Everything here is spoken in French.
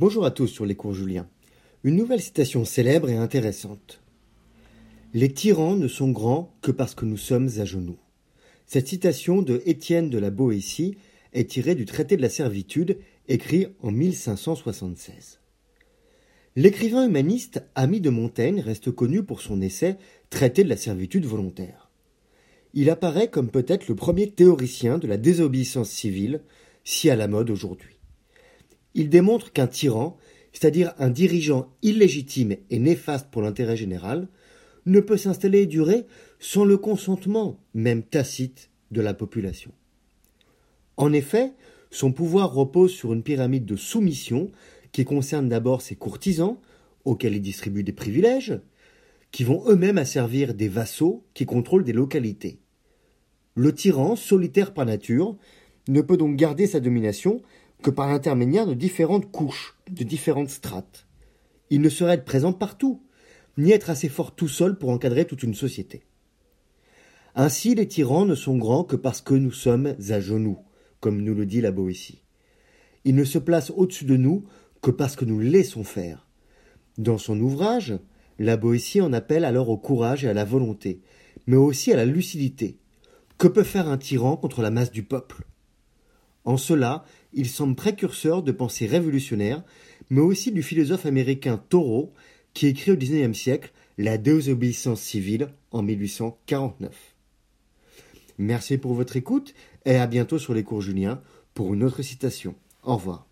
Bonjour à tous sur les cours Julien. Une nouvelle citation célèbre et intéressante. Les tyrans ne sont grands que parce que nous sommes à genoux. Cette citation de Étienne de la Boétie est tirée du traité de la servitude écrit en 1576. L'écrivain humaniste Ami de Montaigne reste connu pour son essai Traité de la servitude volontaire. Il apparaît comme peut-être le premier théoricien de la désobéissance civile, si à la mode aujourd'hui. Il démontre qu'un tyran, c'est-à-dire un dirigeant illégitime et néfaste pour l'intérêt général, ne peut s'installer et durer sans le consentement, même tacite, de la population. En effet, son pouvoir repose sur une pyramide de soumission qui concerne d'abord ses courtisans, auxquels il distribue des privilèges, qui vont eux-mêmes asservir des vassaux qui contrôlent des localités. Le tyran, solitaire par nature, ne peut donc garder sa domination que par l'intermédiaire de différentes couches, de différentes strates. Il ne saurait être présent partout, ni être assez fort tout seul pour encadrer toute une société. Ainsi les tyrans ne sont grands que parce que nous sommes à genoux, comme nous le dit la Boétie. Ils ne se placent au-dessus de nous que parce que nous laissons faire. Dans son ouvrage, la Boétie en appelle alors au courage et à la volonté, mais aussi à la lucidité. Que peut faire un tyran contre la masse du peuple? En cela, il semble précurseur de pensées révolutionnaires, mais aussi du philosophe américain Thoreau, qui écrit au XIXe siècle La désobéissance civile en 1849. Merci pour votre écoute et à bientôt sur les cours Julien pour une autre citation. Au revoir.